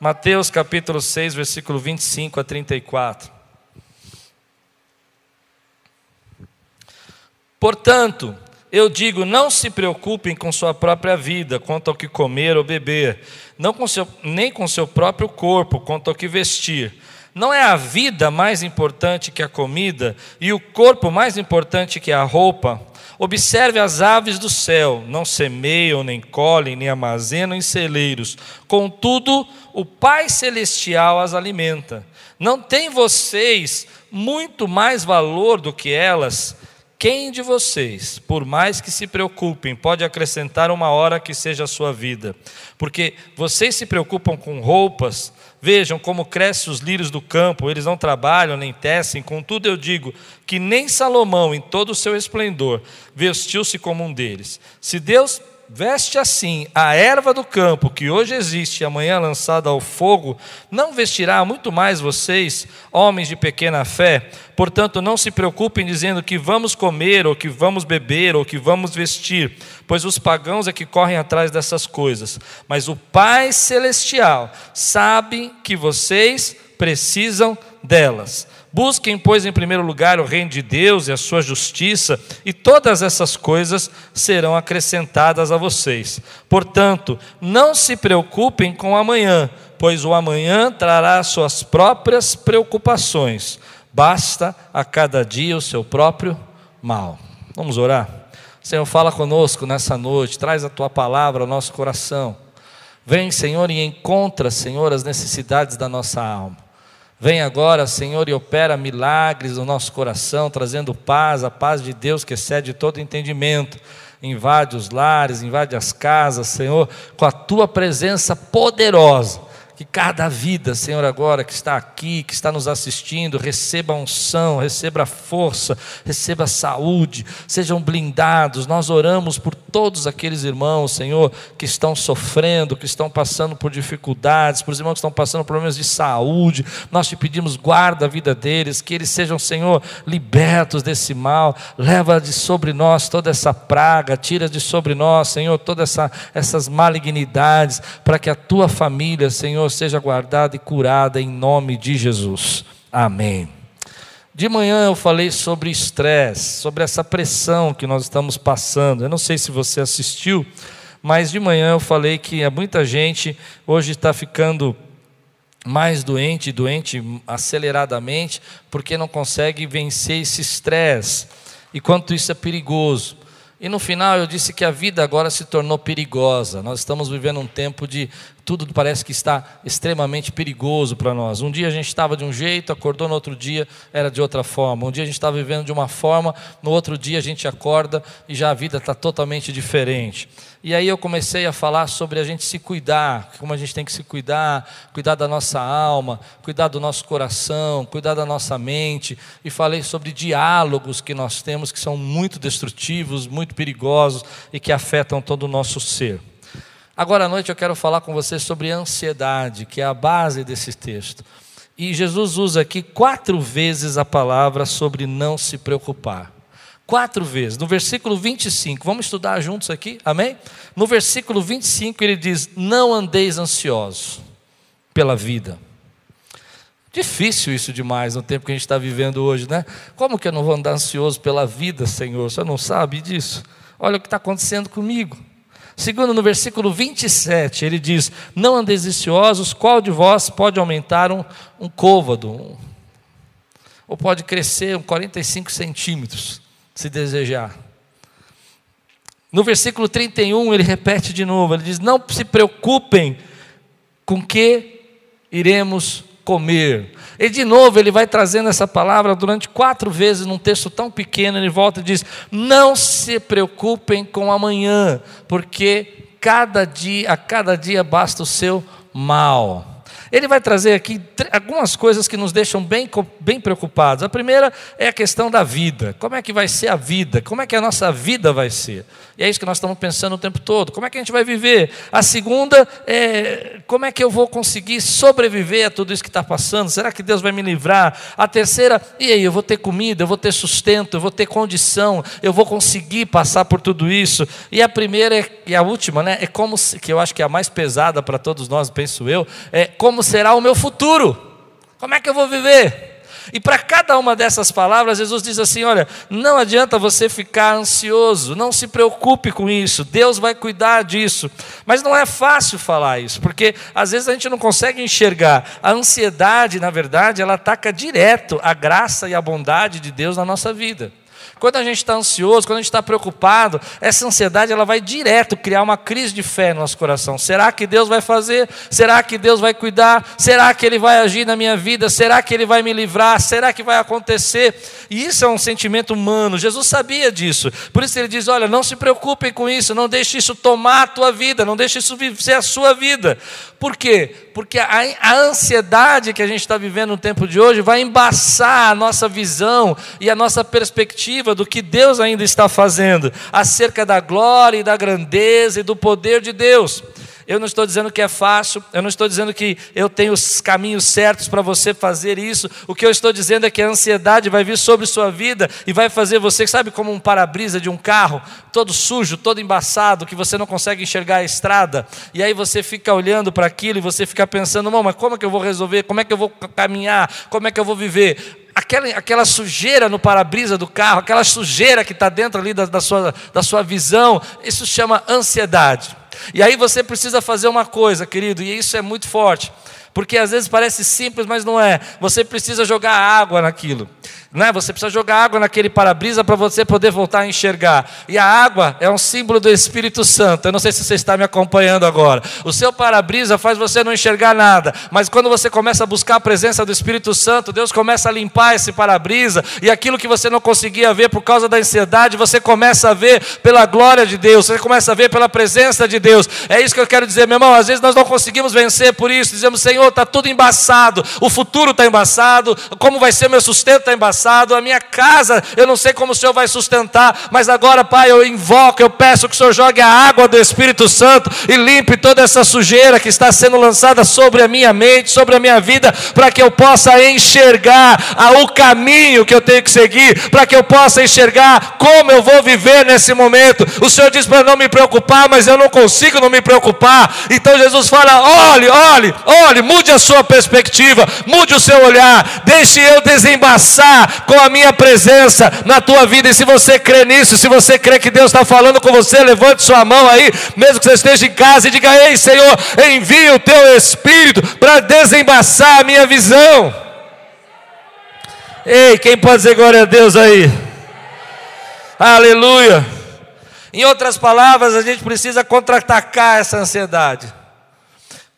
Mateus capítulo 6, versículo 25 a 34. Portanto, eu digo: não se preocupem com sua própria vida, quanto ao que comer ou beber, não com seu, nem com seu próprio corpo, quanto ao que vestir. Não é a vida mais importante que a comida e o corpo mais importante que a roupa? Observe as aves do céu, não semeiam, nem colhem, nem armazenam em celeiros. Contudo, o Pai Celestial as alimenta. Não tem vocês muito mais valor do que elas? Quem de vocês, por mais que se preocupem, pode acrescentar uma hora que seja a sua vida? Porque vocês se preocupam com roupas, vejam como crescem os lírios do campo, eles não trabalham nem tecem, contudo eu digo que nem Salomão, em todo o seu esplendor, vestiu-se como um deles. Se Deus veste assim a erva do campo, que hoje existe e amanhã lançada ao fogo, não vestirá muito mais vocês, homens de pequena fé? Portanto, não se preocupem dizendo que vamos comer, ou que vamos beber, ou que vamos vestir, pois os pagãos é que correm atrás dessas coisas. Mas o Pai Celestial sabe que vocês precisam delas. Busquem, pois, em primeiro lugar o reino de Deus e a sua justiça, e todas essas coisas serão acrescentadas a vocês. Portanto, não se preocupem com amanhã, pois o amanhã trará suas próprias preocupações. Basta a cada dia o seu próprio mal. Vamos orar? Senhor, fala conosco nessa noite, traz a tua palavra ao nosso coração. Vem, Senhor, e encontra, Senhor, as necessidades da nossa alma. Vem agora, Senhor, e opera milagres no nosso coração, trazendo paz, a paz de Deus que excede todo entendimento. Invade os lares, invade as casas, Senhor, com a tua presença poderosa que cada vida, Senhor, agora que está aqui, que está nos assistindo, receba unção, receba força, receba saúde, sejam blindados. Nós oramos por todos aqueles irmãos, Senhor, que estão sofrendo, que estão passando por dificuldades, por os irmãos que estão passando por problemas de saúde. Nós te pedimos, guarda a vida deles, que eles sejam, Senhor, libertos desse mal. Leva de sobre nós toda essa praga, tira de sobre nós, Senhor, todas essa, essas malignidades, para que a tua família, Senhor, Senhor seja guardada e curada em nome de Jesus. Amém. De manhã eu falei sobre estresse, sobre essa pressão que nós estamos passando. Eu não sei se você assistiu, mas de manhã eu falei que muita gente hoje está ficando mais doente, doente aceleradamente, porque não consegue vencer esse estresse. E quanto isso é perigoso. E no final eu disse que a vida agora se tornou perigosa. Nós estamos vivendo um tempo de tudo parece que está extremamente perigoso para nós. Um dia a gente estava de um jeito, acordou no outro dia era de outra forma. Um dia a gente estava vivendo de uma forma, no outro dia a gente acorda e já a vida está totalmente diferente. E aí eu comecei a falar sobre a gente se cuidar, como a gente tem que se cuidar, cuidar da nossa alma, cuidar do nosso coração, cuidar da nossa mente. E falei sobre diálogos que nós temos que são muito destrutivos, muito perigosos e que afetam todo o nosso ser. Agora à noite eu quero falar com você sobre ansiedade, que é a base desse texto. E Jesus usa aqui quatro vezes a palavra sobre não se preocupar. Quatro vezes. No versículo 25, vamos estudar juntos aqui, amém? No versículo 25 ele diz: Não andeis ansiosos pela vida. Difícil isso demais no tempo que a gente está vivendo hoje, né? Como que eu não vou andar ansioso pela vida, Senhor? Você não sabe disso? Olha o que está acontecendo comigo. Segundo, no versículo 27, ele diz: Não andeis viciosos, qual de vós pode aumentar um, um côvado? Um, ou pode crescer um 45 centímetros, se desejar. No versículo 31, ele repete de novo: ele diz: Não se preocupem com que iremos comer. E de novo ele vai trazendo essa palavra durante quatro vezes num texto tão pequeno. Ele volta e diz: Não se preocupem com amanhã, porque cada dia, a cada dia basta o seu mal. Ele vai trazer aqui algumas coisas que nos deixam bem, bem preocupados. A primeira é a questão da vida. Como é que vai ser a vida? Como é que a nossa vida vai ser? E é isso que nós estamos pensando o tempo todo. Como é que a gente vai viver? A segunda é como é que eu vou conseguir sobreviver a tudo isso que está passando? Será que Deus vai me livrar? A terceira, e aí, eu vou ter comida, eu vou ter sustento, eu vou ter condição, eu vou conseguir passar por tudo isso. E a primeira e a última, né, é como se, que eu acho que é a mais pesada para todos nós, penso eu, é como será o meu futuro? Como é que eu vou viver? E para cada uma dessas palavras, Jesus diz assim: olha, não adianta você ficar ansioso, não se preocupe com isso, Deus vai cuidar disso. Mas não é fácil falar isso, porque às vezes a gente não consegue enxergar. A ansiedade, na verdade, ela ataca direto a graça e a bondade de Deus na nossa vida. Quando a gente está ansioso, quando a gente está preocupado, essa ansiedade ela vai direto criar uma crise de fé no nosso coração. Será que Deus vai fazer? Será que Deus vai cuidar? Será que Ele vai agir na minha vida? Será que Ele vai me livrar? Será que vai acontecer? E isso é um sentimento humano. Jesus sabia disso. Por isso ele diz: olha, não se preocupem com isso, não deixe isso tomar a tua vida, não deixe isso ser a sua vida. Por quê? Porque a, a ansiedade que a gente está vivendo no tempo de hoje vai embaçar a nossa visão e a nossa perspectiva do que Deus ainda está fazendo, acerca da glória e da grandeza e do poder de Deus. Eu não estou dizendo que é fácil, eu não estou dizendo que eu tenho os caminhos certos para você fazer isso. O que eu estou dizendo é que a ansiedade vai vir sobre sua vida e vai fazer você, sabe, como um para-brisa de um carro, todo sujo, todo embaçado, que você não consegue enxergar a estrada. E aí você fica olhando para aquilo e você fica pensando, mas como é que eu vou resolver? Como é que eu vou caminhar? Como é que eu vou viver? Aquela, aquela sujeira no para-brisa do carro, aquela sujeira que está dentro ali da, da, sua, da sua visão, isso chama ansiedade. E aí você precisa fazer uma coisa, querido, e isso é muito forte, porque às vezes parece simples, mas não é. Você precisa jogar água naquilo. Né? Você precisa jogar água naquele para-brisa para você poder voltar a enxergar. E a água é um símbolo do Espírito Santo. Eu não sei se você está me acompanhando agora. O seu para-brisa faz você não enxergar nada, mas quando você começa a buscar a presença do Espírito Santo, Deus começa a limpar esse para-brisa e aquilo que você não conseguia ver por causa da ansiedade, você começa a ver pela glória de Deus, você começa a ver pela presença de Deus. É isso que eu quero dizer, meu irmão. Às vezes nós não conseguimos vencer por isso. Dizemos, Senhor, está tudo embaçado, o futuro está embaçado, como vai ser meu sustento está embaçado a minha casa, eu não sei como o Senhor vai sustentar, mas agora, Pai, eu invoco, eu peço que o Senhor jogue a água do Espírito Santo e limpe toda essa sujeira que está sendo lançada sobre a minha mente, sobre a minha vida, para que eu possa enxergar o caminho que eu tenho que seguir, para que eu possa enxergar como eu vou viver nesse momento. O Senhor diz para não me preocupar, mas eu não consigo não me preocupar. Então Jesus fala: olhe, olhe, olhe, mude a sua perspectiva, mude o seu olhar, deixe eu desembaçar com a minha presença na tua vida. E se você crê nisso, se você crê que Deus está falando com você, levante sua mão aí, mesmo que você esteja em casa, e diga: Ei, Senhor, envia o teu Espírito para desembaçar a minha visão. Ei, quem pode dizer glória a Deus aí? Aleluia. Em outras palavras, a gente precisa contra-atacar essa ansiedade.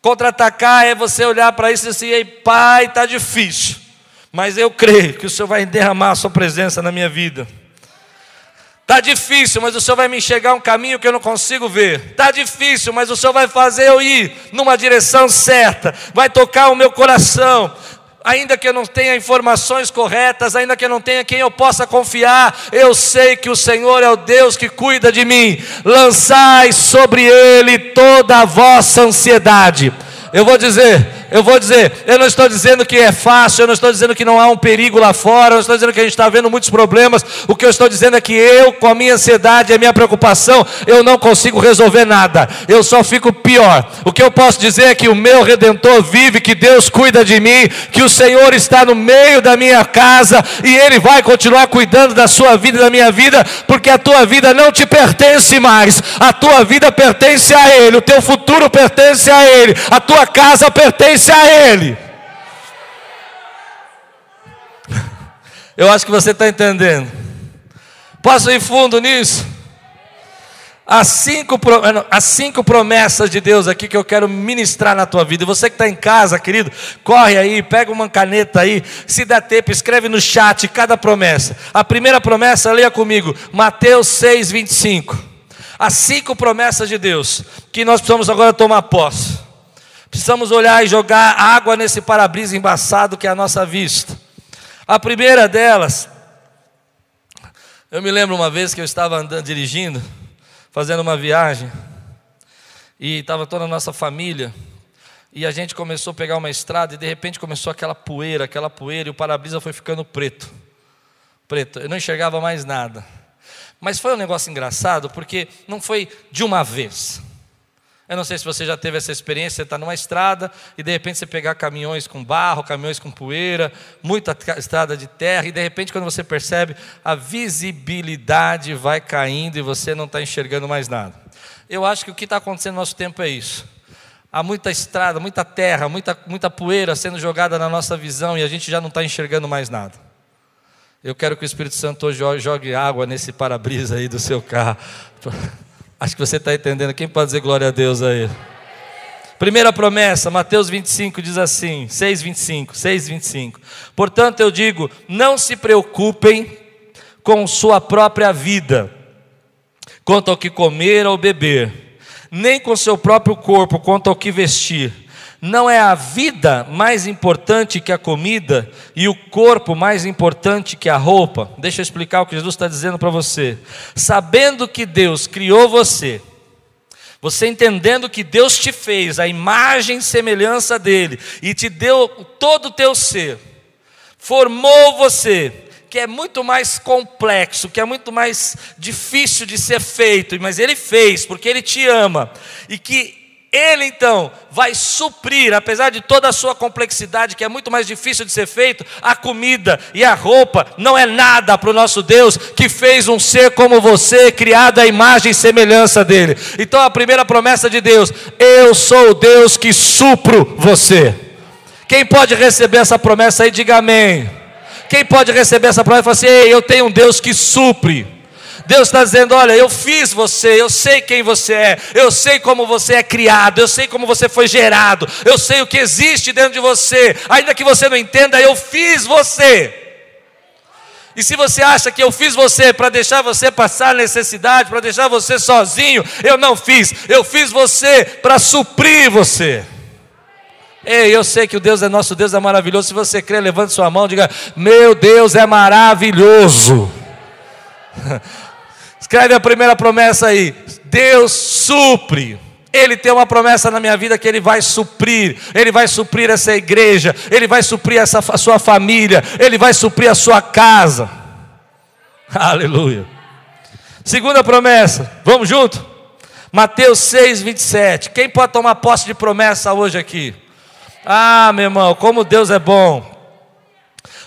Contra-atacar é você olhar para isso e dizer: Ei, pai, está difícil. Mas eu creio que o Senhor vai derramar a sua presença na minha vida. Está difícil, mas o Senhor vai me enxergar um caminho que eu não consigo ver. Está difícil, mas o Senhor vai fazer eu ir numa direção certa. Vai tocar o meu coração. Ainda que eu não tenha informações corretas, ainda que eu não tenha quem eu possa confiar, eu sei que o Senhor é o Deus que cuida de mim. Lançai sobre Ele toda a vossa ansiedade. Eu vou dizer, eu vou dizer, eu não estou dizendo que é fácil, eu não estou dizendo que não há um perigo lá fora, eu não estou dizendo que a gente está vendo muitos problemas. O que eu estou dizendo é que eu, com a minha ansiedade a minha preocupação, eu não consigo resolver nada. Eu só fico pior. O que eu posso dizer é que o meu redentor vive, que Deus cuida de mim, que o Senhor está no meio da minha casa e Ele vai continuar cuidando da sua vida e da minha vida, porque a tua vida não te pertence mais, a tua vida pertence a Ele, o teu futuro pertence a Ele, a tua casa pertence pertence a Ele. Eu acho que você está entendendo. Posso ir fundo nisso? As cinco, as cinco promessas de Deus aqui que eu quero ministrar na tua vida. Você que está em casa, querido, corre aí, pega uma caneta aí, se dá tempo, escreve no chat cada promessa. A primeira promessa, leia comigo, Mateus 6, 25. As cinco promessas de Deus que nós precisamos agora tomar posse. Precisamos olhar e jogar água nesse para-brisa embaçado que é a nossa vista. A primeira delas, eu me lembro uma vez que eu estava andando, dirigindo, fazendo uma viagem, e estava toda a nossa família, e a gente começou a pegar uma estrada, e de repente começou aquela poeira, aquela poeira, e o para-brisa foi ficando preto. Preto, eu não enxergava mais nada. Mas foi um negócio engraçado, porque não foi de uma vez. Eu não sei se você já teve essa experiência, você está numa estrada e de repente você pegar caminhões com barro, caminhões com poeira, muita estrada de terra, e de repente quando você percebe, a visibilidade vai caindo e você não está enxergando mais nada. Eu acho que o que está acontecendo no nosso tempo é isso. Há muita estrada, muita terra, muita, muita poeira sendo jogada na nossa visão e a gente já não está enxergando mais nada. Eu quero que o Espírito Santo hoje jogue água nesse para-brisa aí do seu carro. Acho que você está entendendo. Quem pode dizer glória a Deus aí? Primeira promessa, Mateus 25 diz assim, 6, 25, 6, 25. Portanto, eu digo: não se preocupem com sua própria vida, quanto ao que comer ou beber, nem com seu próprio corpo, quanto ao que vestir. Não é a vida mais importante que a comida e o corpo mais importante que a roupa? Deixa eu explicar o que Jesus está dizendo para você. Sabendo que Deus criou você, você entendendo que Deus te fez a imagem e semelhança dele e te deu todo o teu ser, formou você, que é muito mais complexo, que é muito mais difícil de ser feito, mas ele fez porque ele te ama e que ele então vai suprir, apesar de toda a sua complexidade, que é muito mais difícil de ser feito, a comida e a roupa não é nada para o nosso Deus que fez um ser como você, criado à imagem e semelhança dele. Então a primeira promessa de Deus: Eu sou o Deus que supro você. Quem pode receber essa promessa aí, diga amém. Quem pode receber essa promessa e falar assim: Ei, eu tenho um Deus que supre. Deus está dizendo: Olha, eu fiz você, eu sei quem você é, eu sei como você é criado, eu sei como você foi gerado, eu sei o que existe dentro de você, ainda que você não entenda, eu fiz você. E se você acha que eu fiz você para deixar você passar necessidade, para deixar você sozinho, eu não fiz, eu fiz você para suprir você. Ei, eu sei que o Deus é nosso Deus, é maravilhoso. Se você crê, levante sua mão, diga: Meu Deus é maravilhoso. Escreve a primeira promessa aí. Deus supre. Ele tem uma promessa na minha vida que Ele vai suprir, Ele vai suprir essa igreja, Ele vai suprir essa, a sua família, Ele vai suprir a sua casa. Aleluia. Segunda promessa, vamos junto? Mateus 6, 27. Quem pode tomar posse de promessa hoje aqui? Ah, meu irmão, como Deus é bom.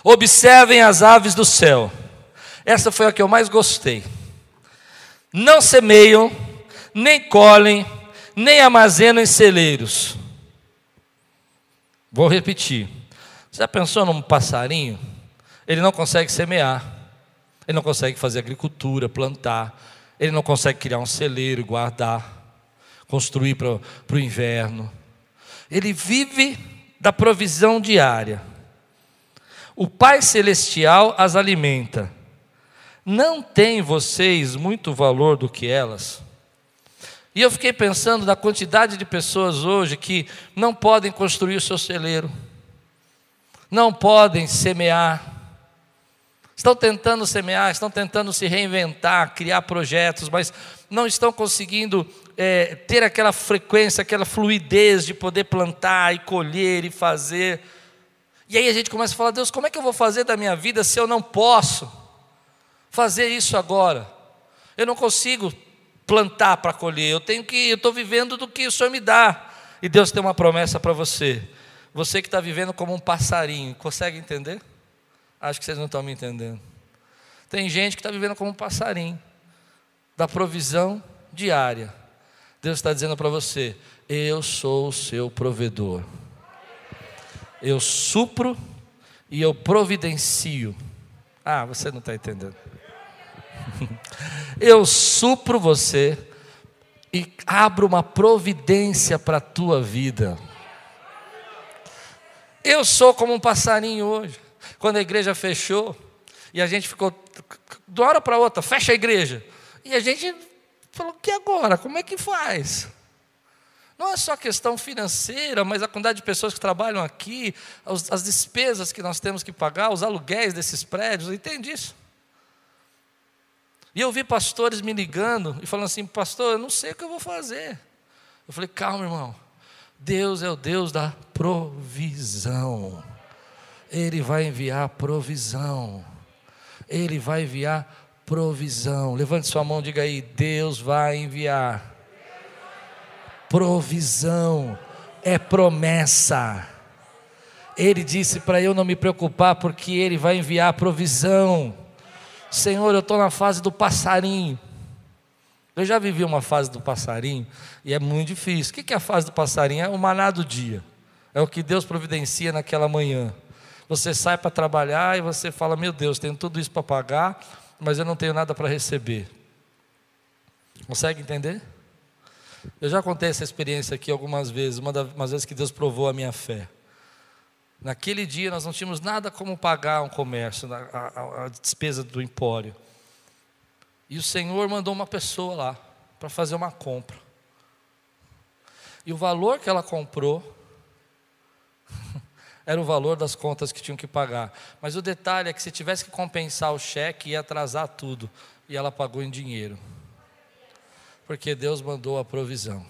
Observem as aves do céu. Essa foi a que eu mais gostei não semeiam, nem colhem, nem armazenam em celeiros. Vou repetir. Você já pensou num passarinho? Ele não consegue semear, ele não consegue fazer agricultura, plantar, ele não consegue criar um celeiro guardar, construir para o inverno. Ele vive da provisão diária. O Pai Celestial as alimenta. Não têm vocês muito valor do que elas? E eu fiquei pensando na quantidade de pessoas hoje que não podem construir o seu celeiro, não podem semear, estão tentando semear, estão tentando se reinventar, criar projetos, mas não estão conseguindo é, ter aquela frequência, aquela fluidez de poder plantar e colher e fazer. E aí a gente começa a falar: Deus, como é que eu vou fazer da minha vida se eu não posso? Fazer isso agora. Eu não consigo plantar para colher, eu tenho que, eu estou vivendo do que o Senhor me dá. E Deus tem uma promessa para você. Você que está vivendo como um passarinho, consegue entender? Acho que vocês não estão me entendendo. Tem gente que está vivendo como um passarinho, da provisão diária. Deus está dizendo para você: Eu sou o seu provedor. Eu supro e eu providencio. Ah, você não está entendendo. Eu supro você e abro uma providência para a tua vida. Eu sou como um passarinho hoje. Quando a igreja fechou e a gente ficou de uma hora para outra, fecha a igreja. E a gente falou: que agora? Como é que faz? Não é só questão financeira, mas a quantidade de pessoas que trabalham aqui, as despesas que nós temos que pagar, os aluguéis desses prédios, entende isso? E eu vi pastores me ligando e falando assim: Pastor, eu não sei o que eu vou fazer. Eu falei: Calma, irmão. Deus é o Deus da provisão. Ele vai enviar provisão. Ele vai enviar provisão. Levante sua mão, diga aí: Deus vai enviar provisão, é promessa. Ele disse para eu não me preocupar, porque Ele vai enviar provisão. Senhor, eu estou na fase do passarinho. Eu já vivi uma fase do passarinho e é muito difícil. O que é a fase do passarinho? É o maná do dia. É o que Deus providencia naquela manhã. Você sai para trabalhar e você fala: Meu Deus, tenho tudo isso para pagar, mas eu não tenho nada para receber. Consegue entender? Eu já contei essa experiência aqui algumas vezes, uma das vezes que Deus provou a minha fé. Naquele dia nós não tínhamos nada como pagar um comércio, a, a, a despesa do empório. E o Senhor mandou uma pessoa lá para fazer uma compra. E o valor que ela comprou era o valor das contas que tinham que pagar. Mas o detalhe é que se tivesse que compensar o cheque, ia atrasar tudo. E ela pagou em dinheiro. Porque Deus mandou a provisão.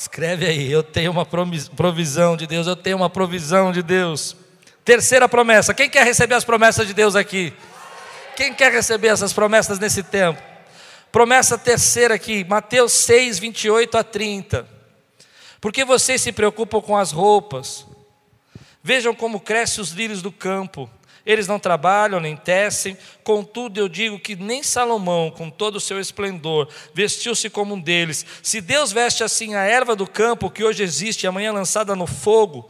Escreve aí, eu tenho uma provisão de Deus, eu tenho uma provisão de Deus. Terceira promessa, quem quer receber as promessas de Deus aqui? Quem quer receber essas promessas nesse tempo? Promessa terceira aqui, Mateus 6, 28 a 30. Porque vocês se preocupam com as roupas? Vejam como crescem os lírios do campo. Eles não trabalham nem tecem, contudo eu digo que nem Salomão, com todo o seu esplendor, vestiu-se como um deles. Se Deus veste assim a erva do campo que hoje existe e amanhã lançada no fogo,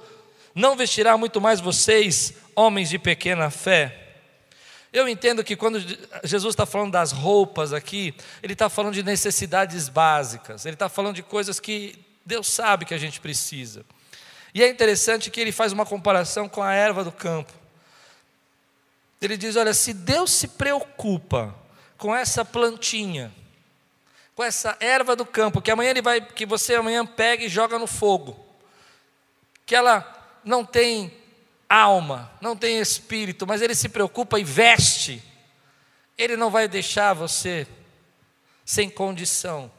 não vestirá muito mais vocês, homens de pequena fé? Eu entendo que quando Jesus está falando das roupas aqui, ele está falando de necessidades básicas, ele está falando de coisas que Deus sabe que a gente precisa. E é interessante que ele faz uma comparação com a erva do campo. Ele diz: olha, se Deus se preocupa com essa plantinha, com essa erva do campo, que amanhã ele vai, que você amanhã pega e joga no fogo, que ela não tem alma, não tem espírito, mas ele se preocupa e veste, ele não vai deixar você sem condição.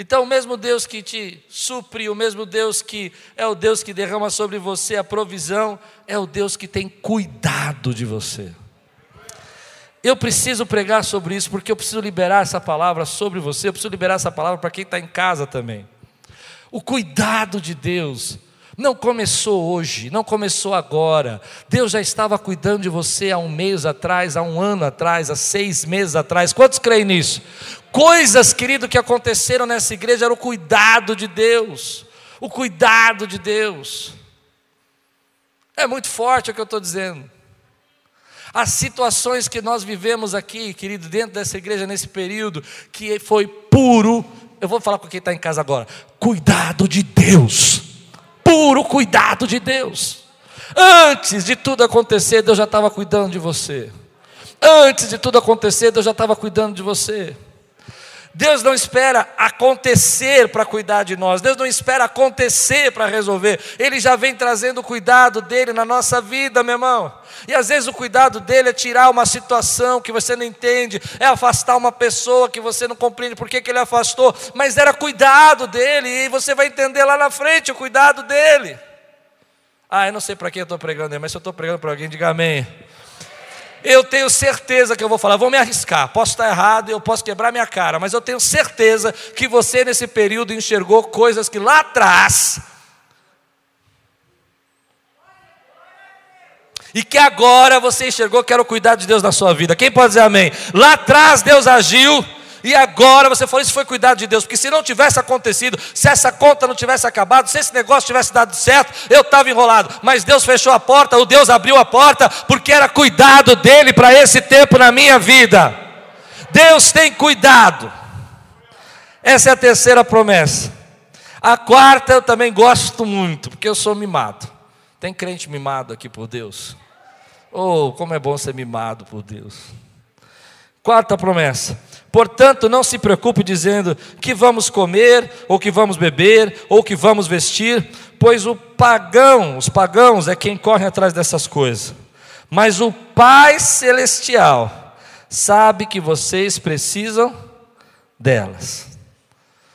Então, o mesmo Deus que te supre, o mesmo Deus que é o Deus que derrama sobre você a provisão, é o Deus que tem cuidado de você. Eu preciso pregar sobre isso, porque eu preciso liberar essa palavra sobre você, eu preciso liberar essa palavra para quem está em casa também. O cuidado de Deus não começou hoje, não começou agora. Deus já estava cuidando de você há um mês atrás, há um ano atrás, há seis meses atrás. Quantos creem nisso? Coisas, querido, que aconteceram nessa igreja era o cuidado de Deus. O cuidado de Deus. É muito forte o que eu estou dizendo. As situações que nós vivemos aqui, querido, dentro dessa igreja nesse período, que foi puro, eu vou falar com quem está em casa agora: cuidado de Deus puro cuidado de Deus. Antes de tudo acontecer, Deus já estava cuidando de você. Antes de tudo acontecer, Deus já estava cuidando de você. Deus não espera acontecer para cuidar de nós, Deus não espera acontecer para resolver, Ele já vem trazendo o cuidado dele na nossa vida, meu irmão. E às vezes o cuidado dele é tirar uma situação que você não entende, é afastar uma pessoa que você não compreende por que, que ele afastou, mas era cuidado dele, e você vai entender lá na frente o cuidado dele. Ah, eu não sei para quem eu estou pregando, mas se eu estou pregando para alguém, diga amém. Eu tenho certeza que eu vou falar, vou me arriscar. Posso estar errado, eu posso quebrar minha cara, mas eu tenho certeza que você nesse período enxergou coisas que lá atrás e que agora você enxergou que era o cuidado de Deus na sua vida. Quem pode dizer amém? Lá atrás Deus agiu e agora você falou, isso foi cuidado de Deus, porque se não tivesse acontecido, se essa conta não tivesse acabado, se esse negócio tivesse dado certo, eu estava enrolado. Mas Deus fechou a porta, o Deus abriu a porta, porque era cuidado dele para esse tempo na minha vida. Deus tem cuidado. Essa é a terceira promessa. A quarta eu também gosto muito, porque eu sou mimado. Tem crente mimado aqui por Deus? Oh, como é bom ser mimado por Deus. Quarta promessa. Portanto, não se preocupe dizendo que vamos comer, ou que vamos beber, ou que vamos vestir, pois o pagão, os pagãos é quem corre atrás dessas coisas. Mas o Pai celestial sabe que vocês precisam delas.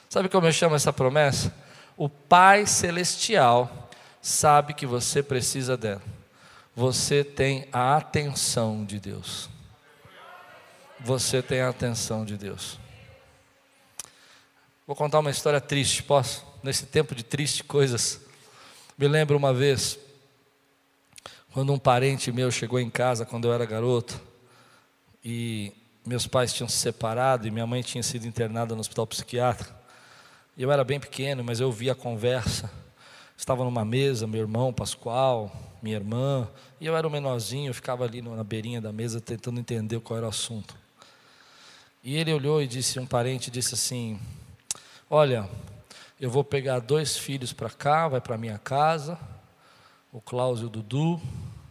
Sabe como eu chamo essa promessa? O Pai celestial sabe que você precisa dela. Você tem a atenção de Deus você tem a atenção de Deus. Vou contar uma história triste, posso? Nesse tempo de tristes coisas. Me lembro uma vez, quando um parente meu chegou em casa quando eu era garoto, e meus pais tinham se separado e minha mãe tinha sido internada no hospital psiquiátrico. Eu era bem pequeno, mas eu vi a conversa. Estava numa mesa, meu irmão Pascoal, minha irmã, e eu era o menorzinho, eu ficava ali na beirinha da mesa tentando entender qual era o assunto. E ele olhou e disse, um parente disse assim: Olha, eu vou pegar dois filhos para cá, vai para minha casa, o Klaus e o Dudu,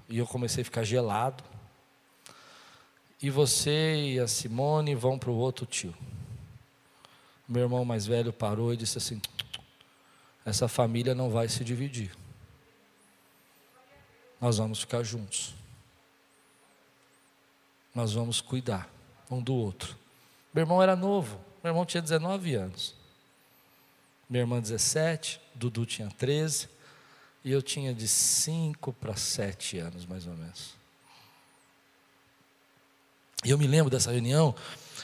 e eu comecei a ficar gelado. E você e a Simone vão para o outro tio. Meu irmão mais velho parou e disse assim: Essa família não vai se dividir. Nós vamos ficar juntos. Nós vamos cuidar um do outro. Meu irmão era novo, meu irmão tinha 19 anos. Minha irmã 17, Dudu tinha 13, e eu tinha de 5 para 7 anos, mais ou menos. E eu me lembro dessa reunião,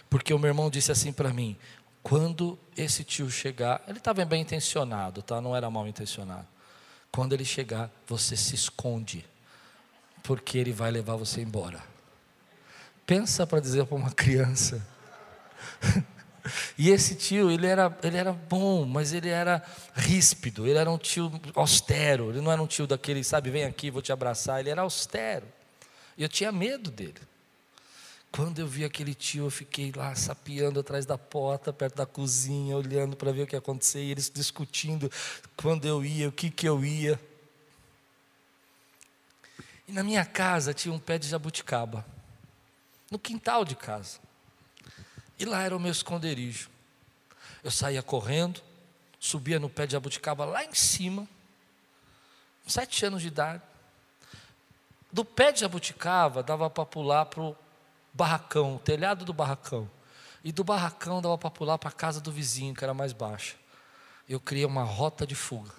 porque o meu irmão disse assim para mim: quando esse tio chegar, ele estava bem intencionado, tá? Não era mal intencionado. Quando ele chegar, você se esconde, porque ele vai levar você embora. Pensa para dizer para uma criança. E esse tio, ele era, ele era bom, mas ele era ríspido, ele era um tio austero, ele não era um tio daquele, sabe, vem aqui, vou te abraçar, ele era austero. E eu tinha medo dele. Quando eu vi aquele tio, eu fiquei lá sapeando atrás da porta, perto da cozinha, olhando para ver o que ia acontecer, e eles discutindo quando eu ia, o que, que eu ia. E na minha casa tinha um pé de jabuticaba, no quintal de casa. E lá era o meu esconderijo. Eu saía correndo, subia no pé de jabuticaba lá em cima, sete anos de idade. Do pé de jabuticaba dava para pular para o barracão, o telhado do barracão. E do barracão dava para pular para a casa do vizinho, que era mais baixa. Eu criei uma rota de fuga.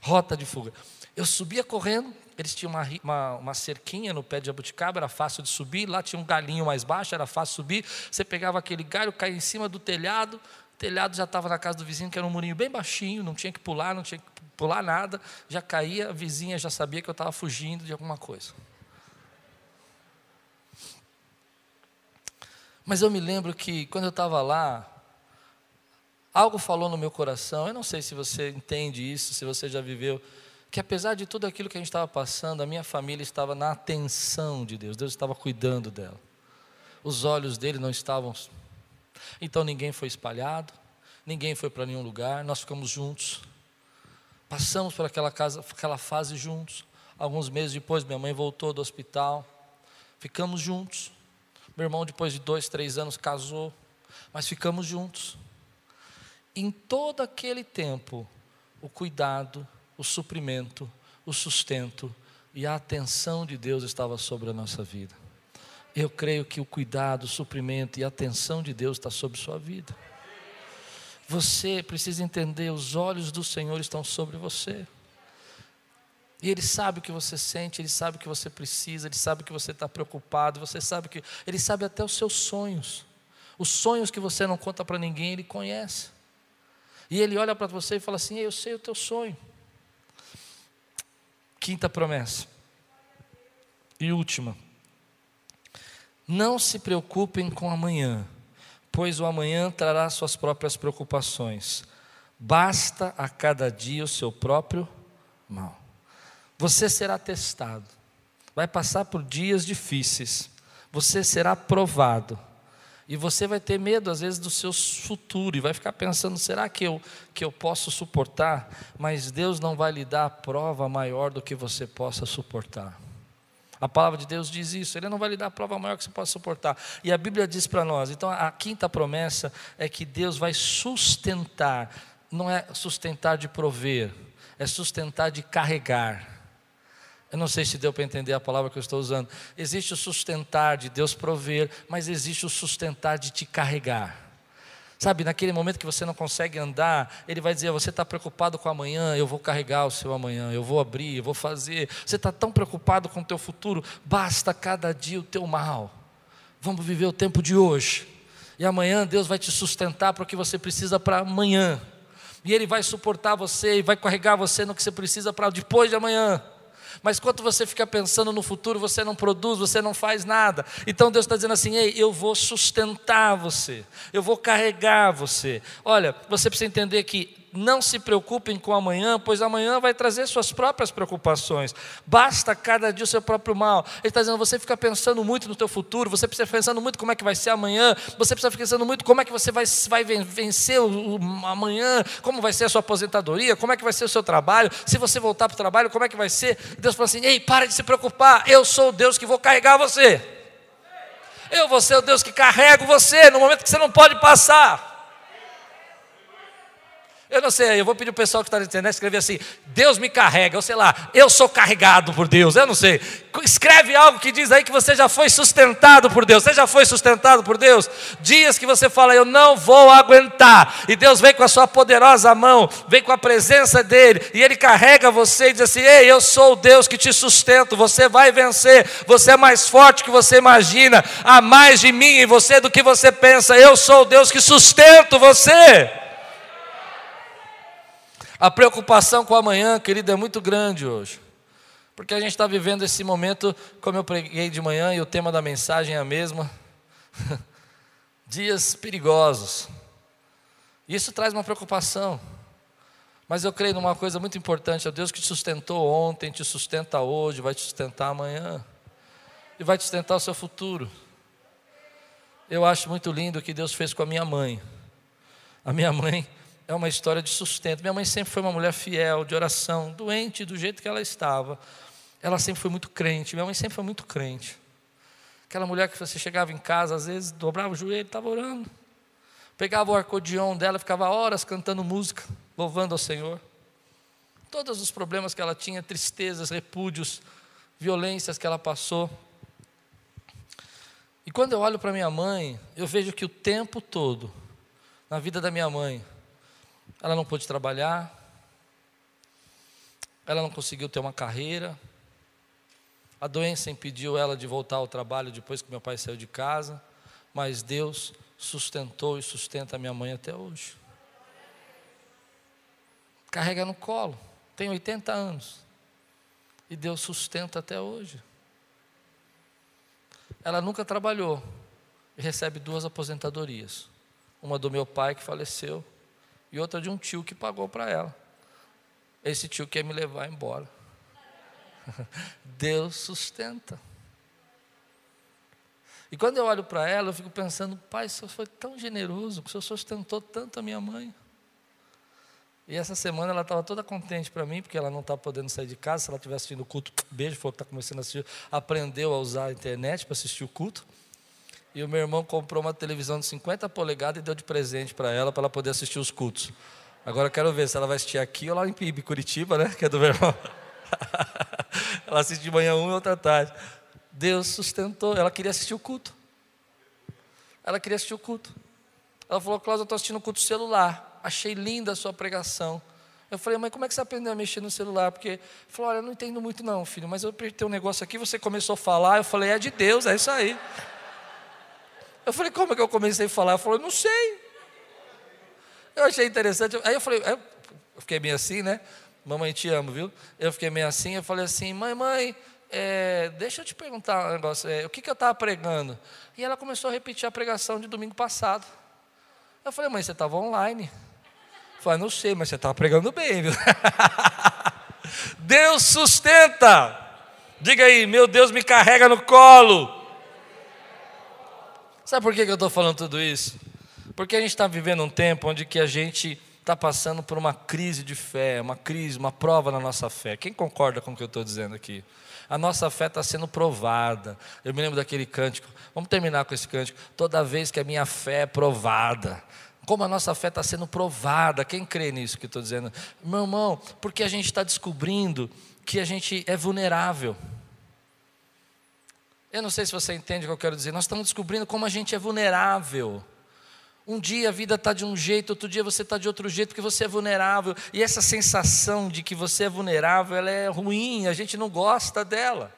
Rota de fuga. Eu subia correndo, eles tinham uma, uma, uma, cerquinha no pé de jabuticaba, era fácil de subir. Lá tinha um galinho mais baixo, era fácil subir. Você pegava aquele galho, caía em cima do telhado. O telhado já estava na casa do vizinho, que era um murinho bem baixinho, não tinha que pular, não tinha que pular nada. Já caía, a vizinha já sabia que eu estava fugindo de alguma coisa. Mas eu me lembro que quando eu estava lá, algo falou no meu coração. Eu não sei se você entende isso, se você já viveu que apesar de tudo aquilo que a gente estava passando, a minha família estava na atenção de Deus, Deus estava cuidando dela. Os olhos dele não estavam. Então ninguém foi espalhado, ninguém foi para nenhum lugar, nós ficamos juntos. Passamos por aquela, casa, aquela fase juntos. Alguns meses depois, minha mãe voltou do hospital, ficamos juntos. Meu irmão, depois de dois, três anos, casou, mas ficamos juntos. Em todo aquele tempo, o cuidado, o suprimento, o sustento e a atenção de Deus estava sobre a nossa vida. Eu creio que o cuidado, o suprimento e a atenção de Deus está sobre sua vida. Você precisa entender, os olhos do Senhor estão sobre você. E Ele sabe o que você sente, Ele sabe o que você precisa, Ele sabe que você está preocupado, você sabe que. Ele sabe até os seus sonhos. Os sonhos que você não conta para ninguém, Ele conhece. E Ele olha para você e fala assim: Eu sei o teu sonho. Quinta promessa. E última. Não se preocupem com amanhã, pois o amanhã trará suas próprias preocupações. Basta a cada dia o seu próprio mal. Você será testado, vai passar por dias difíceis, você será provado e você vai ter medo, às vezes, do seu futuro, e vai ficar pensando: será que eu, que eu posso suportar? Mas Deus não vai lhe dar prova maior do que você possa suportar. A palavra de Deus diz isso, Ele não vai lhe dar prova maior que você possa suportar. E a Bíblia diz para nós: então, a quinta promessa é que Deus vai sustentar, não é sustentar de prover, é sustentar de carregar. Eu não sei se deu para entender a palavra que eu estou usando. Existe o sustentar de Deus prover, mas existe o sustentar de te carregar. Sabe, naquele momento que você não consegue andar, Ele vai dizer: Você está preocupado com amanhã, eu vou carregar o seu amanhã, eu vou abrir, eu vou fazer. Você está tão preocupado com o teu futuro, basta cada dia o teu mal. Vamos viver o tempo de hoje. E amanhã Deus vai te sustentar para o que você precisa para amanhã. E Ele vai suportar você e vai carregar você no que você precisa para depois de amanhã. Mas quando você fica pensando no futuro, você não produz, você não faz nada. Então Deus está dizendo assim: ei, eu vou sustentar você, eu vou carregar você. Olha, você precisa entender que não se preocupem com amanhã, pois amanhã vai trazer suas próprias preocupações. Basta cada dia o seu próprio mal. Ele está dizendo, você fica pensando muito no teu futuro, você precisa pensando muito como é que vai ser amanhã, você precisa ficar pensando muito como é que você vai, vai vencer o, o, amanhã, como vai ser a sua aposentadoria, como é que vai ser o seu trabalho, se você voltar para o trabalho, como é que vai ser. Deus fala assim, ei, para de se preocupar, eu sou o Deus que vou carregar você. Eu vou ser o Deus que carrego você no momento que você não pode passar. Eu não sei, eu vou pedir o pessoal que está na internet escrever assim: Deus me carrega, ou sei lá, eu sou carregado por Deus, eu não sei. Escreve algo que diz aí que você já foi sustentado por Deus. Você já foi sustentado por Deus? Dias que você fala, eu não vou aguentar, e Deus vem com a sua poderosa mão, vem com a presença dEle, e Ele carrega você e diz assim: Ei, eu sou o Deus que te sustento, você vai vencer, você é mais forte que você imagina, há mais de mim em você do que você pensa, eu sou o Deus que sustento você. A preocupação com amanhã, querido, é muito grande hoje. Porque a gente está vivendo esse momento, como eu preguei de manhã, e o tema da mensagem é a mesma. Dias perigosos. Isso traz uma preocupação. Mas eu creio numa coisa muito importante: é Deus que te sustentou ontem, te sustenta hoje, vai te sustentar amanhã. E vai te sustentar o seu futuro. Eu acho muito lindo o que Deus fez com a minha mãe. A minha mãe é uma história de sustento. Minha mãe sempre foi uma mulher fiel, de oração, doente do jeito que ela estava. Ela sempre foi muito crente. Minha mãe sempre foi muito crente. Aquela mulher que você chegava em casa, às vezes dobrava o joelho, estava orando. Pegava o acordeão dela, ficava horas cantando música, louvando ao Senhor. Todos os problemas que ela tinha, tristezas, repúdios, violências que ela passou. E quando eu olho para minha mãe, eu vejo que o tempo todo, na vida da minha mãe, ela não pôde trabalhar, ela não conseguiu ter uma carreira, a doença impediu ela de voltar ao trabalho depois que meu pai saiu de casa, mas Deus sustentou e sustenta a minha mãe até hoje. Carrega no colo, tem 80 anos, e Deus sustenta até hoje. Ela nunca trabalhou e recebe duas aposentadorias. Uma do meu pai que faleceu e outra de um tio que pagou para ela. Esse tio quer me levar embora. Deus sustenta. E quando eu olho para ela, eu fico pensando, pai, o senhor foi tão generoso, o senhor sustentou tanto a minha mãe. E essa semana ela estava toda contente para mim, porque ela não está podendo sair de casa. Se ela estiver assistindo o culto, beijo, falou que está começando a assistir, aprendeu a usar a internet para assistir o culto. E o meu irmão comprou uma televisão de 50 polegadas e deu de presente para ela, para ela poder assistir os cultos. Agora eu quero ver se ela vai assistir aqui ou lá em Pibe, Curitiba, né? Que é do meu irmão. ela assiste de manhã um e outra tarde. Deus sustentou. Ela queria assistir o culto. Ela queria assistir o culto. Ela falou, Cláudia, eu estou assistindo o culto celular. Achei linda a sua pregação. Eu falei, mãe, como é que você aprendeu a mexer no celular? Porque, falou, olha, eu não entendo muito não, filho, mas eu apertei um negócio aqui, você começou a falar, eu falei, é de Deus, é isso aí. Eu falei, como é que eu comecei a falar? Ela falou, não sei. Eu achei interessante. Aí eu falei, eu fiquei meio assim, né? Mamãe, te amo, viu? Eu fiquei meio assim, eu falei assim, mãe, mãe, é, deixa eu te perguntar um negócio, é, o que, que eu estava pregando? E ela começou a repetir a pregação de domingo passado. Eu falei, mãe, você estava online? Eu falei, não sei, mas você estava pregando bem, viu? Deus sustenta. Diga aí, meu Deus me carrega no colo. Sabe por que eu estou falando tudo isso? Porque a gente está vivendo um tempo onde que a gente está passando por uma crise de fé, uma crise, uma prova na nossa fé. Quem concorda com o que eu estou dizendo aqui? A nossa fé está sendo provada. Eu me lembro daquele cântico. Vamos terminar com esse cântico. Toda vez que a minha fé é provada. Como a nossa fé está sendo provada. Quem crê nisso que estou dizendo? Meu irmão, porque a gente está descobrindo que a gente é vulnerável. Eu não sei se você entende o que eu quero dizer. Nós estamos descobrindo como a gente é vulnerável. Um dia a vida está de um jeito, outro dia você está de outro jeito, porque você é vulnerável. E essa sensação de que você é vulnerável, ela é ruim, a gente não gosta dela.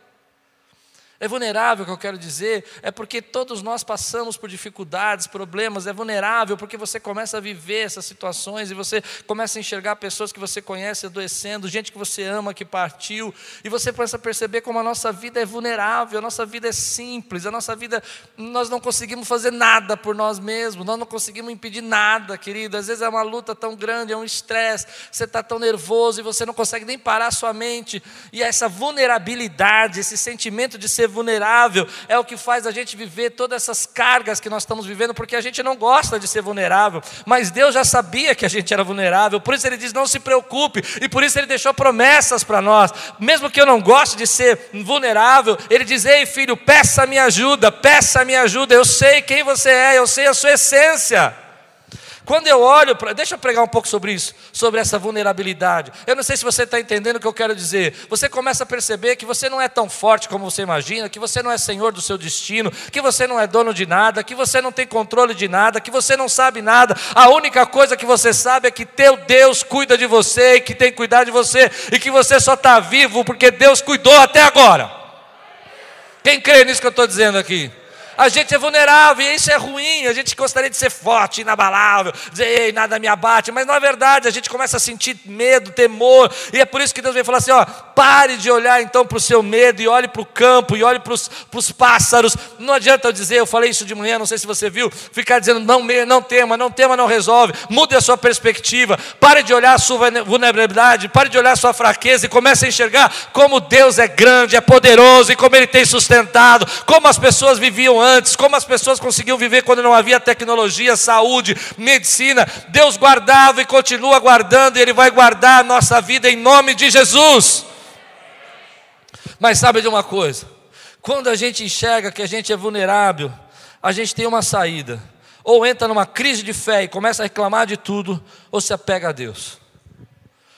É vulnerável, que eu quero dizer, é porque todos nós passamos por dificuldades, problemas, é vulnerável porque você começa a viver essas situações e você começa a enxergar pessoas que você conhece adoecendo, gente que você ama que partiu, e você começa a perceber como a nossa vida é vulnerável, a nossa vida é simples, a nossa vida, nós não conseguimos fazer nada por nós mesmos, nós não conseguimos impedir nada, querido. Às vezes é uma luta tão grande, é um estresse, você está tão nervoso e você não consegue nem parar a sua mente, e essa vulnerabilidade, esse sentimento de ser ser vulnerável, é o que faz a gente viver todas essas cargas que nós estamos vivendo, porque a gente não gosta de ser vulnerável, mas Deus já sabia que a gente era vulnerável, por isso Ele diz: não se preocupe, e por isso Ele deixou promessas para nós, mesmo que eu não goste de ser vulnerável, Ele diz: ei filho, peça minha ajuda, peça minha ajuda, eu sei quem você é, eu sei a sua essência. Quando eu olho para. Deixa eu pregar um pouco sobre isso, sobre essa vulnerabilidade. Eu não sei se você está entendendo o que eu quero dizer. Você começa a perceber que você não é tão forte como você imagina, que você não é senhor do seu destino, que você não é dono de nada, que você não tem controle de nada, que você não sabe nada. A única coisa que você sabe é que teu Deus cuida de você e que tem cuidado de você e que você só está vivo porque Deus cuidou até agora. Quem crê nisso que eu estou dizendo aqui? A gente é vulnerável e isso é ruim. A gente gostaria de ser forte, inabalável, dizer, ei, nada me abate. Mas na verdade a gente começa a sentir medo, temor. E é por isso que Deus vem falar assim: ó, pare de olhar então para o seu medo e olhe para o campo e olhe para os pássaros. Não adianta eu dizer, eu falei isso de manhã, não sei se você viu, ficar dizendo não, não tema, não tema, não resolve. Mude a sua perspectiva. Pare de olhar a sua vulnerabilidade, pare de olhar a sua fraqueza e comece a enxergar como Deus é grande, é poderoso e como Ele tem sustentado, como as pessoas viviam antes, como as pessoas conseguiam viver quando não havia tecnologia, saúde, medicina. Deus guardava e continua guardando, e Ele vai guardar a nossa vida em nome de Jesus. Mas sabe de uma coisa? Quando a gente enxerga que a gente é vulnerável, a gente tem uma saída. Ou entra numa crise de fé e começa a reclamar de tudo, ou se apega a Deus.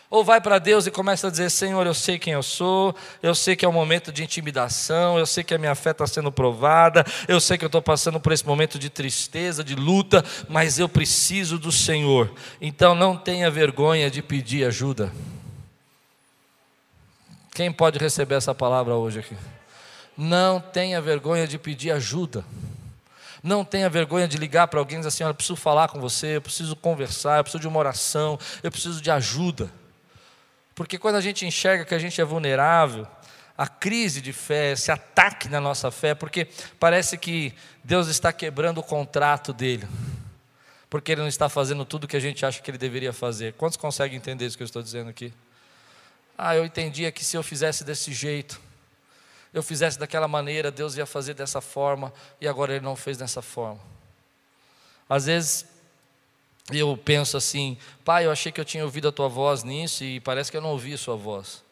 Ou vai para Deus e começa a dizer: Senhor, eu sei quem eu sou, eu sei que é um momento de intimidação, eu sei que a minha fé está sendo provada, eu sei que eu estou passando por esse momento de tristeza, de luta, mas eu preciso do Senhor. Então não tenha vergonha de pedir ajuda. Quem pode receber essa palavra hoje aqui? Não tenha vergonha de pedir ajuda. Não tenha vergonha de ligar para alguém e dizer assim: Olha, eu preciso falar com você, eu preciso conversar, eu preciso de uma oração, eu preciso de ajuda. Porque quando a gente enxerga que a gente é vulnerável, a crise de fé, esse ataque na nossa fé, porque parece que Deus está quebrando o contrato dele, porque Ele não está fazendo tudo o que a gente acha que Ele deveria fazer. Quantos conseguem entender isso que eu estou dizendo aqui? Ah, eu entendia que se eu fizesse desse jeito, eu fizesse daquela maneira, Deus ia fazer dessa forma, e agora Ele não fez dessa forma. Às vezes eu penso assim, pai, eu achei que eu tinha ouvido a tua voz nisso e parece que eu não ouvi a sua voz.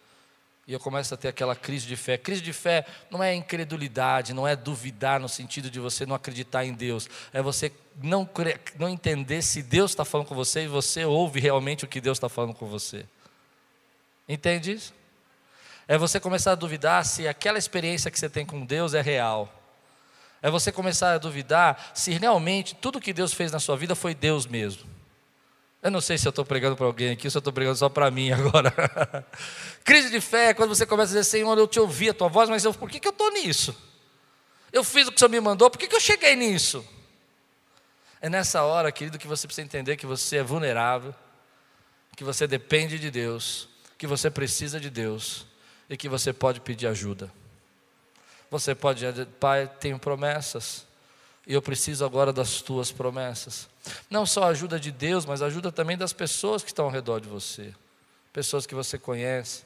E eu começo a ter aquela crise de fé. Crise de fé não é incredulidade, não é duvidar no sentido de você não acreditar em Deus. É você não, não entender se Deus está falando com você e você ouve realmente o que Deus está falando com você. Entende isso? É você começar a duvidar se aquela experiência que você tem com Deus é real. É você começar a duvidar se realmente tudo que Deus fez na sua vida foi Deus mesmo. Eu não sei se eu estou pregando para alguém aqui, se eu estou pregando só para mim agora. Crise de fé é quando você começa a dizer, Senhor, eu te ouvi a tua voz, mas eu, por que, que eu estou nisso? Eu fiz o que o Senhor me mandou, por que, que eu cheguei nisso? É nessa hora, querido, que você precisa entender que você é vulnerável, que você depende de Deus, que você precisa de Deus e que você pode pedir ajuda. Você pode dizer, Pai, tenho promessas, e eu preciso agora das tuas promessas. Não só a ajuda de Deus, mas a ajuda também das pessoas que estão ao redor de você, pessoas que você conhece.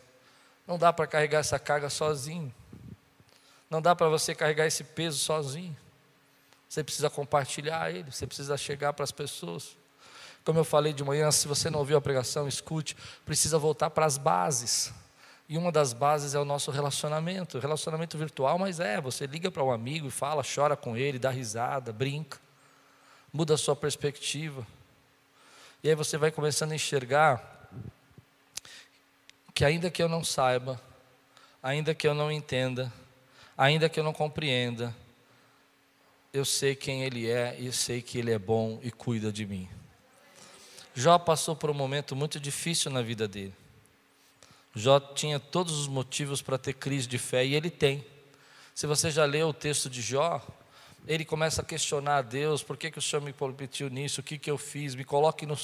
Não dá para carregar essa carga sozinho, não dá para você carregar esse peso sozinho. Você precisa compartilhar ele, você precisa chegar para as pessoas. Como eu falei de manhã, se você não ouviu a pregação, escute, precisa voltar para as bases. E uma das bases é o nosso relacionamento, relacionamento virtual, mas é, você liga para um amigo e fala, chora com ele, dá risada, brinca, muda a sua perspectiva. E aí você vai começando a enxergar que ainda que eu não saiba, ainda que eu não entenda, ainda que eu não compreenda, eu sei quem ele é e sei que ele é bom e cuida de mim. Jó passou por um momento muito difícil na vida dele. Jó tinha todos os motivos para ter crise de fé e ele tem. Se você já leu o texto de Jó, ele começa a questionar a Deus: por que, que o Senhor me permitiu nisso? O que, que eu fiz? Me coloque no,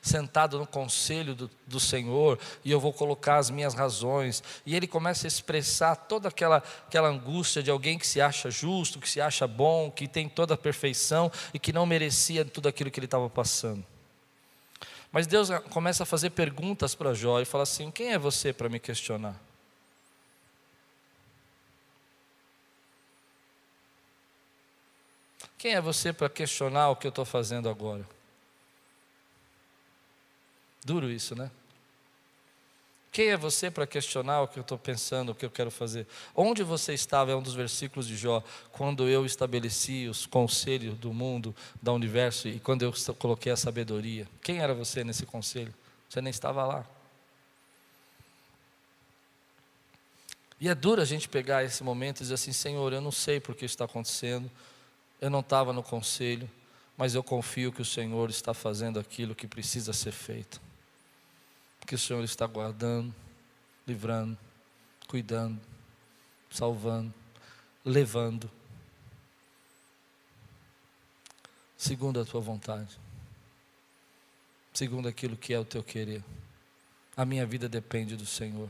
sentado no conselho do, do Senhor e eu vou colocar as minhas razões. E ele começa a expressar toda aquela, aquela angústia de alguém que se acha justo, que se acha bom, que tem toda a perfeição e que não merecia tudo aquilo que ele estava passando. Mas Deus começa a fazer perguntas para Jó e fala assim: quem é você para me questionar? Quem é você para questionar o que eu estou fazendo agora? Duro isso, né? Quem é você para questionar o que eu estou pensando, o que eu quero fazer? Onde você estava, é um dos versículos de Jó, quando eu estabeleci os conselhos do mundo, do universo, e quando eu coloquei a sabedoria. Quem era você nesse conselho? Você nem estava lá. E é duro a gente pegar esse momento e dizer assim: Senhor, eu não sei por que isso está acontecendo, eu não estava no conselho, mas eu confio que o Senhor está fazendo aquilo que precisa ser feito. Que o Senhor está guardando, livrando, cuidando, salvando, levando, segundo a tua vontade, segundo aquilo que é o teu querer. A minha vida depende do Senhor.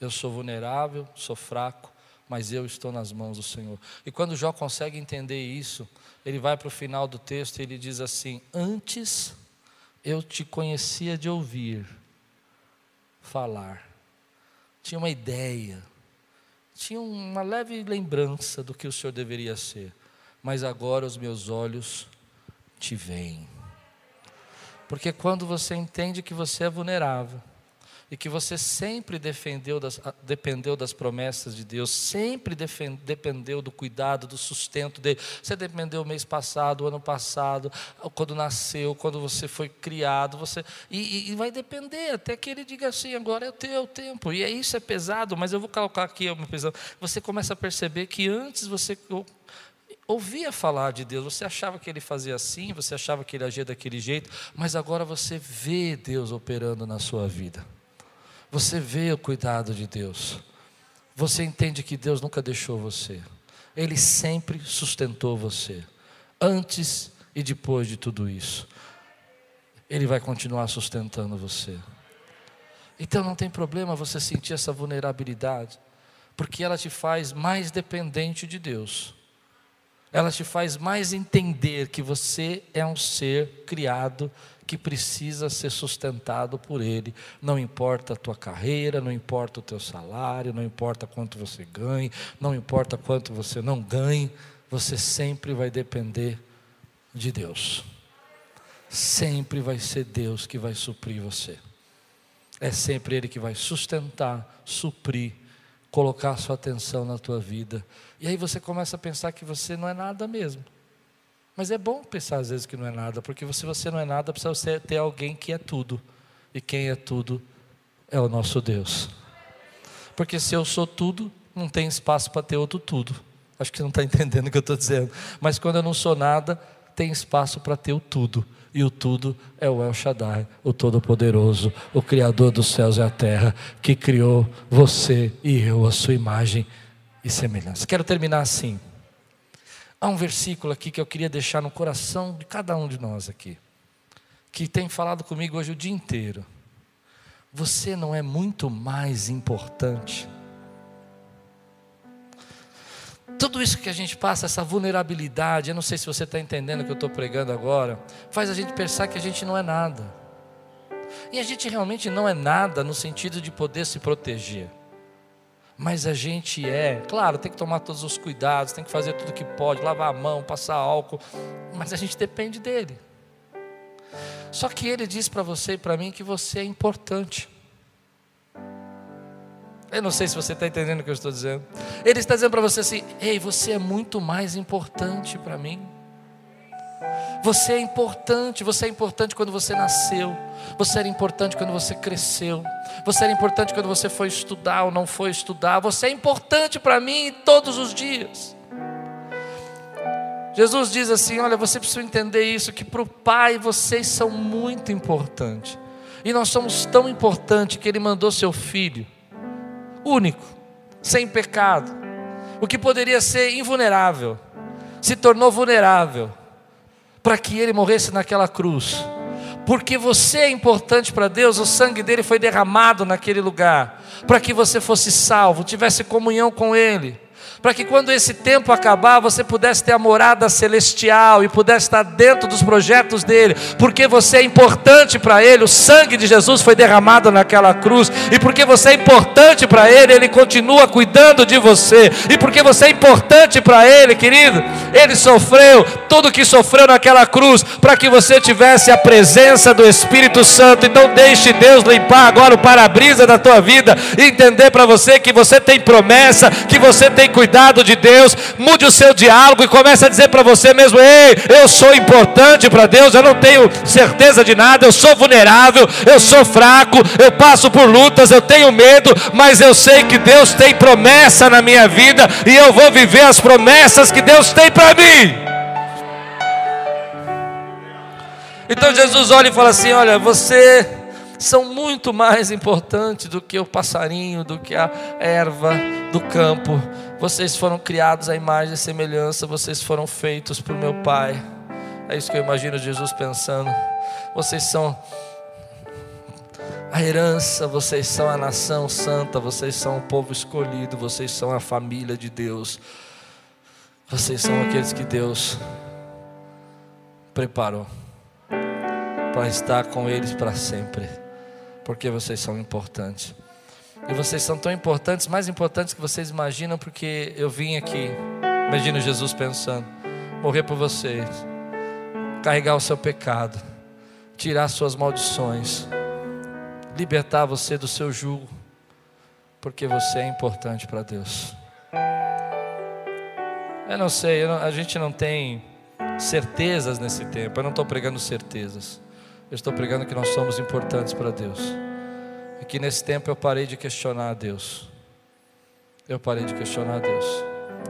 Eu sou vulnerável, sou fraco, mas eu estou nas mãos do Senhor. E quando Jó consegue entender isso, ele vai para o final do texto e ele diz assim: Antes eu te conhecia de ouvir falar, tinha uma ideia, tinha uma leve lembrança do que o Senhor deveria ser, mas agora os meus olhos te veem. Porque quando você entende que você é vulnerável, e que você sempre defendeu das, dependeu das promessas de Deus, sempre defend, dependeu do cuidado, do sustento dele. Você dependeu mês passado, ano passado, quando nasceu, quando você foi criado, você e, e vai depender até que ele diga assim: agora é o teu tempo. E é isso é pesado, mas eu vou colocar aqui uma pesado. Você começa a perceber que antes você ouvia falar de Deus, você achava que ele fazia assim, você achava que ele agia daquele jeito, mas agora você vê Deus operando na sua vida. Você vê o cuidado de Deus. Você entende que Deus nunca deixou você. Ele sempre sustentou você. Antes e depois de tudo isso. Ele vai continuar sustentando você. Então não tem problema você sentir essa vulnerabilidade, porque ela te faz mais dependente de Deus. Ela te faz mais entender que você é um ser criado que precisa ser sustentado por Ele. Não importa a tua carreira, não importa o teu salário, não importa quanto você ganhe, não importa quanto você não ganhe, você sempre vai depender de Deus. Sempre vai ser Deus que vai suprir você. É sempre Ele que vai sustentar, suprir, colocar sua atenção na tua vida. E aí você começa a pensar que você não é nada mesmo. Mas é bom pensar às vezes que não é nada, porque se você não é nada, precisa ter alguém que é tudo. E quem é tudo é o nosso Deus. Porque se eu sou tudo, não tem espaço para ter outro tudo. Acho que não está entendendo o que eu estou dizendo. Mas quando eu não sou nada, tem espaço para ter o tudo. E o tudo é o El Shaddai, o Todo-Poderoso, o Criador dos céus e a terra, que criou você e eu, a sua imagem e semelhança. Quero terminar assim. Há um versículo aqui que eu queria deixar no coração de cada um de nós aqui, que tem falado comigo hoje o dia inteiro. Você não é muito mais importante. Tudo isso que a gente passa, essa vulnerabilidade, eu não sei se você está entendendo o que eu estou pregando agora, faz a gente pensar que a gente não é nada. E a gente realmente não é nada no sentido de poder se proteger. Mas a gente é, claro, tem que tomar todos os cuidados, tem que fazer tudo que pode, lavar a mão, passar álcool, mas a gente depende dele. Só que ele diz para você e para mim que você é importante. Eu não sei se você está entendendo o que eu estou dizendo. Ele está dizendo para você assim: ei, você é muito mais importante para mim. Você é importante, você é importante quando você nasceu, você era importante quando você cresceu, você era importante quando você foi estudar ou não foi estudar, você é importante para mim todos os dias. Jesus diz assim: Olha, você precisa entender isso, que para o Pai vocês são muito importantes, e nós somos tão importantes que Ele mandou seu Filho, único, sem pecado, o que poderia ser invulnerável, se tornou vulnerável, para que ele morresse naquela cruz. Porque você é importante para Deus, o sangue dele foi derramado naquele lugar, para que você fosse salvo, tivesse comunhão com Ele para que quando esse tempo acabar, você pudesse ter a morada celestial e pudesse estar dentro dos projetos dele, porque você é importante para ele, o sangue de Jesus foi derramado naquela cruz, e porque você é importante para ele, ele continua cuidando de você, e porque você é importante para ele, querido, ele sofreu tudo que sofreu naquela cruz, para que você tivesse a presença do Espírito Santo, então deixe Deus limpar agora o para-brisa da tua vida, e entender para você que você tem promessa, que você tem cuidado cuidado de Deus, mude o seu diálogo e comece a dizer para você mesmo: ei, eu sou importante para Deus, eu não tenho certeza de nada, eu sou vulnerável, eu sou fraco, eu passo por lutas, eu tenho medo, mas eu sei que Deus tem promessa na minha vida e eu vou viver as promessas que Deus tem para mim. Então Jesus olha e fala assim: Olha, você são muito mais importantes do que o passarinho, do que a erva do campo. Vocês foram criados à imagem e semelhança, vocês foram feitos por meu Pai. É isso que eu imagino Jesus pensando. Vocês são a herança, vocês são a nação santa, vocês são o povo escolhido, vocês são a família de Deus. Vocês são aqueles que Deus preparou para estar com eles para sempre, porque vocês são importantes. E vocês são tão importantes, mais importantes que vocês imaginam, porque eu vim aqui, imagino Jesus pensando, morrer por vocês, carregar o seu pecado, tirar suas maldições, libertar você do seu jugo, porque você é importante para Deus. Eu não sei, eu não, a gente não tem certezas nesse tempo, eu não estou pregando certezas, eu estou pregando que nós somos importantes para Deus que nesse tempo eu parei de questionar a Deus. Eu parei de questionar a Deus.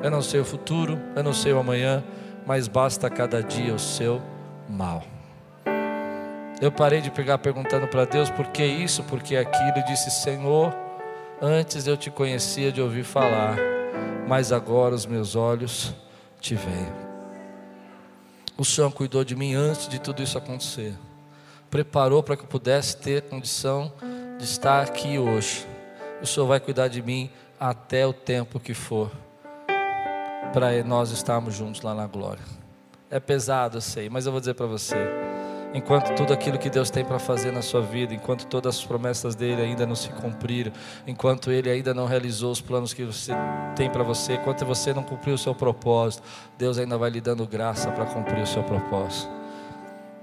Eu não sei o futuro, eu não sei o amanhã, mas basta cada dia o seu mal. Eu parei de pegar perguntando para Deus por que isso, por que aquilo, e disse: Senhor, antes eu te conhecia de ouvir falar, mas agora os meus olhos te veem. O Senhor cuidou de mim antes de tudo isso acontecer, preparou para que eu pudesse ter condição de estar aqui hoje. O Senhor vai cuidar de mim até o tempo que for, para nós estarmos juntos lá na glória. É pesado, eu sei, mas eu vou dizer para você: enquanto tudo aquilo que Deus tem para fazer na sua vida, enquanto todas as promessas dele ainda não se cumpriram, enquanto ele ainda não realizou os planos que você tem para você, enquanto você não cumpriu o seu propósito, Deus ainda vai lhe dando graça para cumprir o seu propósito.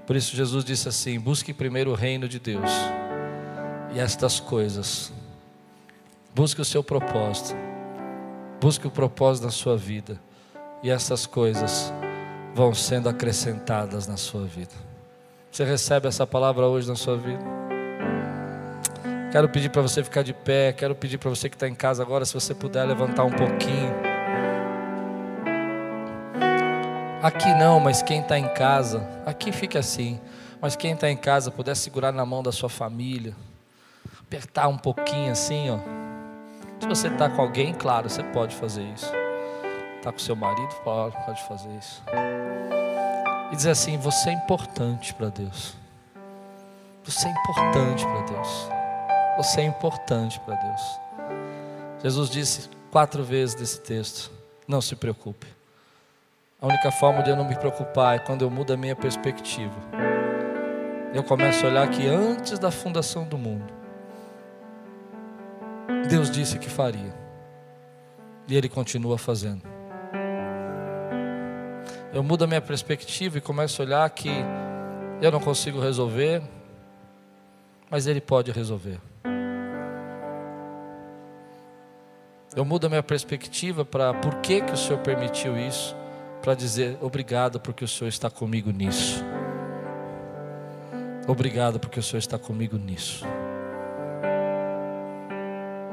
Por isso Jesus disse assim: busque primeiro o reino de Deus e estas coisas. Busque o seu propósito. Busque o propósito da sua vida. E essas coisas vão sendo acrescentadas na sua vida. Você recebe essa palavra hoje na sua vida? Quero pedir para você ficar de pé. Quero pedir para você que está em casa agora, se você puder levantar um pouquinho. Aqui não, mas quem está em casa, aqui fica assim. Mas quem está em casa puder segurar na mão da sua família apertar um pouquinho assim, ó. Se você está com alguém, claro, você pode fazer isso. Está com seu marido, pode, pode fazer isso. E dizer assim: você é importante para Deus. Você é importante para Deus. Você é importante para Deus. Jesus disse quatro vezes nesse texto: não se preocupe. A única forma de eu não me preocupar é quando eu mudo a minha perspectiva. Eu começo a olhar que antes da fundação do mundo, Deus disse que faria. E Ele continua fazendo. Eu mudo a minha perspectiva e começo a olhar que eu não consigo resolver, mas Ele pode resolver. Eu mudo a minha perspectiva para por que, que o Senhor permitiu isso, para dizer obrigado porque o Senhor está comigo nisso. Obrigado porque o Senhor está comigo nisso.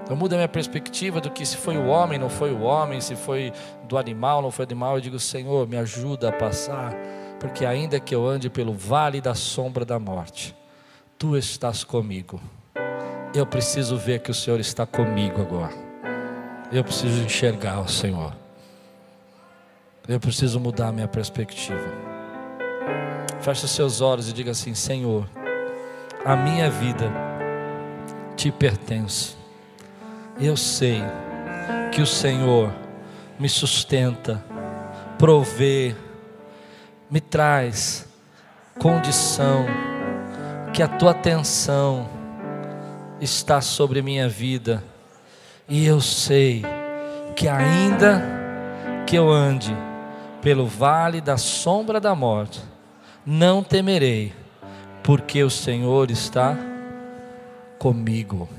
Eu mudo a minha perspectiva do que se foi o homem, não foi o homem, se foi do animal, não foi animal. Eu digo, Senhor, me ajuda a passar, porque ainda que eu ande pelo vale da sombra da morte, Tu estás comigo. Eu preciso ver que o Senhor está comigo agora. Eu preciso enxergar o Senhor. Eu preciso mudar a minha perspectiva. Feche os seus olhos e diga assim: Senhor, a minha vida te pertence. Eu sei que o Senhor me sustenta, provê, me traz condição, que a tua atenção está sobre minha vida, e eu sei que ainda que eu ande pelo vale da sombra da morte, não temerei, porque o Senhor está comigo.